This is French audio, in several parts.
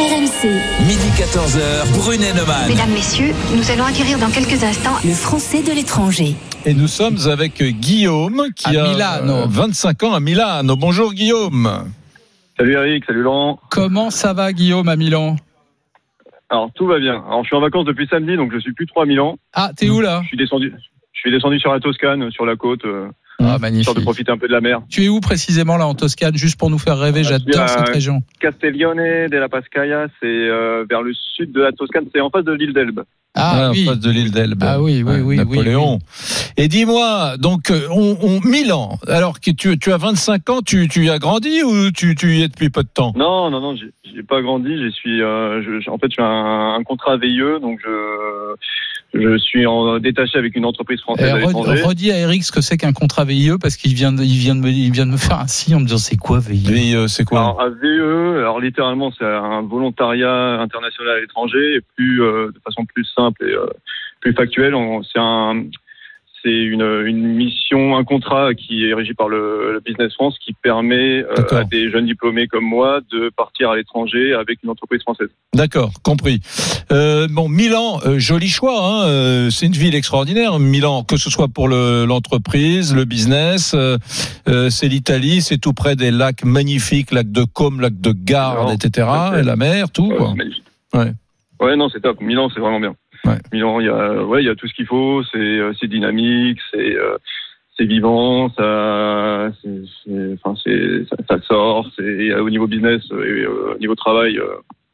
RMC. Midi 14h, Brunet Neumann. Mesdames, Messieurs, nous allons acquérir dans quelques instants Le français de l'étranger. Et nous sommes avec Guillaume qui À a Milano. euh, 25 ans à Milano. Bonjour Guillaume. Salut Eric, salut Laurent. Comment ça va, Guillaume, à Milan? Alors tout va bien. Alors je suis en vacances depuis samedi, donc je suis plus trop à Milan. Ah, t'es où là? Je suis descendu, je suis descendu sur la Toscane, sur la côte, Ah, histoire magnifique. de profiter un peu de la mer. Tu es où précisément là en Toscane, juste pour nous faire rêver Ah, J'adore cette région. Castiglione della Pascaia, c'est euh, vers le sud de la Toscane, c'est en face de l'île d'Elbe. Ah oui. en face de l'île d'Elbe. Ah oui, oui, Napoléon. Et dis-moi, donc, euh, on, on, Milan. Alors que tu, tu as 25 ans, tu, tu y as grandi ou tu, tu y es depuis peu de temps? Non, non, non, j'ai- pas grandi. Suis, euh, je- je- en fait, je suis un, un contrat VIE, donc je, je suis en, détaché avec une entreprise française à red- l'étranger. redis à Eric ce que c'est qu'un contrat VIE parce qu'il vient, de, il vient, de me, il vient de me faire un signe en me disant c'est quoi VIE euh, c'est quoi? Alors, un VE, alors littéralement, c'est un volontariat international à l'étranger, et plus euh, de façon plus simple et euh, plus factuelle. on- C'est un, c'est une, une mission, un contrat qui est régi par le, le Business France, qui permet euh, à des jeunes diplômés comme moi de partir à l'étranger avec une entreprise française. D'accord, compris. Euh, bon, Milan, euh, joli choix. Hein, c'est une ville extraordinaire. Milan, que ce soit pour le- l'entreprise, le, business, c'est l'Italie, c'est tout près des lacs magnifiques, lac de Côme, lac de Garde, Non, etc. Et la mer, tout. Quoi. Ouais, non, c'est top. Milan, c'est vraiment bien. Ouais. Milan, il y a, ouais, il y a tout ce qu'il faut. C'est, euh, c'est dynamique, c'est, euh, c'est vivant, ça, c'est, c'est- enfin, c'est, ça, ça sort. C'est et au niveau business et euh, au niveau travail, euh,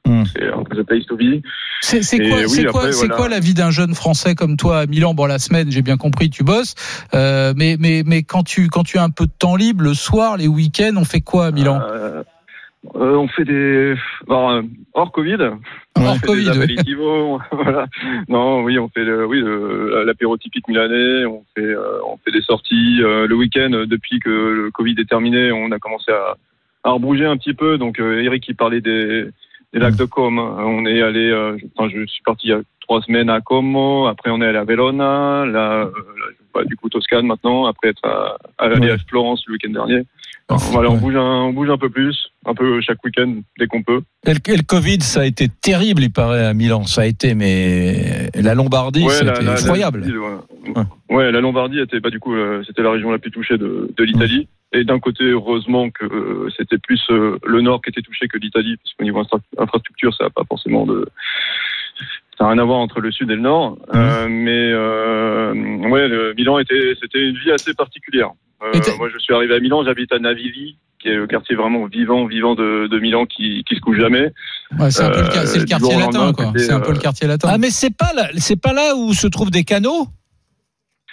Hmm. c'est un peu the place to be. C'est quoi, oui, c'est quoi, après, c'est voilà. quoi la vie d'un jeune Français comme toi à Milan? Bon, la semaine, j'ai bien compris, tu bosses, euh, mais mais mais quand tu quand tu as un peu de temps libre, le soir, les week-ends, on fait quoi à Milan? Euh, euh, on fait des, alors, euh, hors Covid. Hors on fait Covid, oui. voilà. Non, oui, on fait le, oui, le- l'apéro typique milanais, on fait, euh, on fait des sorties. euh, le week-end, euh, depuis que le Covid est terminé, on a commencé à, à rebouger un petit peu. Donc, euh, Eric, il parlait des, des lacs de Comme. On est allé, euh, je, enfin, je suis parti il y a trois semaines à Como. Après, on est allé à Verona. Là, euh, là, bah, du coup, Toscane maintenant. Après être à, à aller Ouais. à Florence le week-end dernier. Ah, Voilà, on bouge un, on bouge un peu plus, un peu chaque week-end dès qu'on peut. Et le, et le Covid, ça a été terrible, il paraît, à Milan. Ça a été, mais la Lombardie, Ouais, la- c'était la- la- effroyable. ouais. La Lombardie était pas du coup, euh, c'était la région la plus touchée de, de l'Italie. Et d'un côté, heureusement que euh, c'était plus euh, le nord qui était touché que l'Italie, parce qu'au niveau infra- infrastructure, ça n'a pas forcément de, ça n'a rien à voir entre le sud et le nord. Euh, mais euh, ouais, le Milan était, c'était une vie assez particulière. Euh, moi, je suis arrivé à Milan, j'habite à Navili, qui est le quartier vraiment vivant, vivant de, de Milan, qui, qui se couche jamais. Ouais, c'est un peu le, Euh, c'est le du quartier latin, quoi. C'est un peu le euh, quartier latin. Ah, mais c'est pas là, c'est pas là où se trouvent des canaux?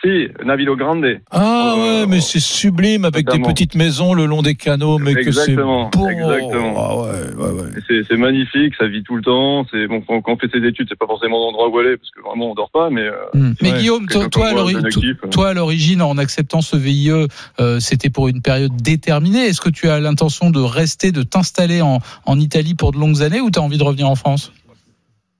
Si, Navilo Grande. Ah Euh, ouais, mais c'est sublime avec des petites maisons le long des canaux, mais que c'est Exactement, beau. exactement. Ah ouais, ouais, ouais. Et C'est magnifique, ça vit tout le temps. C'est bon quand on fait ses études, c'est pas forcément l'endroit où aller parce que vraiment on dort pas, mais euh, Hmm. Mais. Guillaume, toi, euh. toi, à l'origine, en acceptant ce VIE, euh, c'était pour une période déterminée. Est-ce que tu as l'intention de rester, de t'installer en, en Italie pour de longues années ou tu as envie de revenir en France?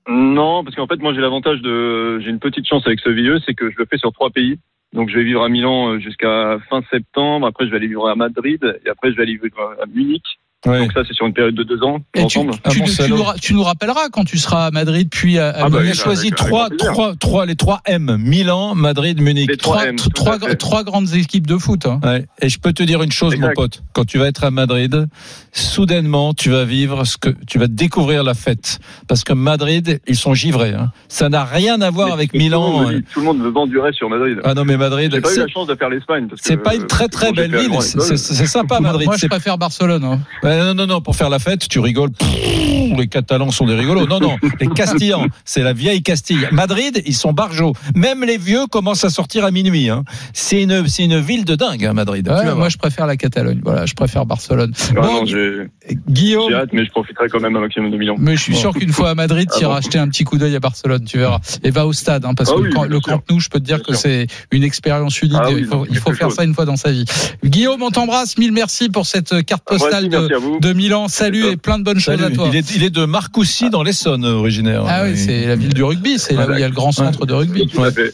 Non, parce qu'en fait moi j'ai l'avantage de, j'ai une petite chance avec ce VIE, c'est que je le fais sur trois pays. Donc je vais vivre à Milan euh, jusqu'à fin septembre. Après je vais aller vivre à Madrid et après je vais aller vivre à Munich. Ouais. Donc ça c'est sur une période de deux ans Et ensemble. Tu- nous, ra- tu nous rappelleras quand tu seras à Madrid puis à, à Ah bah Munich. choisi trois, trois, trois, les trois M. Milan, Madrid, Munich. Les trois trois, M, trois, grandes équipes de foot. hein. Ouais. Et je peux te dire une chose, mon pote. Quand tu vas être à Madrid, soudainement, tu vas vivre ce que, tu vas découvrir la fête. Parce que Madrid, ils sont givrés, hein. Ça n'a rien à voir Mais avec tout le monde Milan. dit- Tout le monde me vend du rêve sur Madrid. Ah non, mais Madrid, J'ai pas eu la chance de faire l'Espagne. c'est pas une très très j'ai belle ville. C'est sympa, Madrid. Moi, je préfère Barcelone. Non, non, non, pour faire la fête, tu rigoles. Les Catalans sont des rigolos. Non, non, les Castillans, c'est la vieille Castille. Madrid, ils sont barjots. Même les vieux commencent à sortir à minuit. Hein. C'est une, c'est une ville de dingue, hein, Madrid. Ouais, voir. moi, je préfère la Catalogne. Voilà, je préfère Barcelone. Ah Bon, non, j'ai Guillaume, j'ai hâte, mais je profiterai quand même un maximum de Milan. Mais je suis Bon. sûr qu'une fois à Madrid, Ah tu iras bon acheter un petit coup d'œil à Barcelone, tu verras. Et va au stade, hein, parce Ah que oui, le, le. Camp Nou, je peux te dire Bien que c'est une expérience unique. Ah oui, il faut, il faire chose. ça une fois dans sa vie. Guillaume, on t'embrasse. Mille merci pour cette carte postale de, Milan. Salut et plein de bonnes choses à toi. Il est, il est de Marcoussis dans l'Essonne, originaire. Ah oui, c'est la ville du rugby. C'est là où il y a le grand centre de rugby. Tout à fait.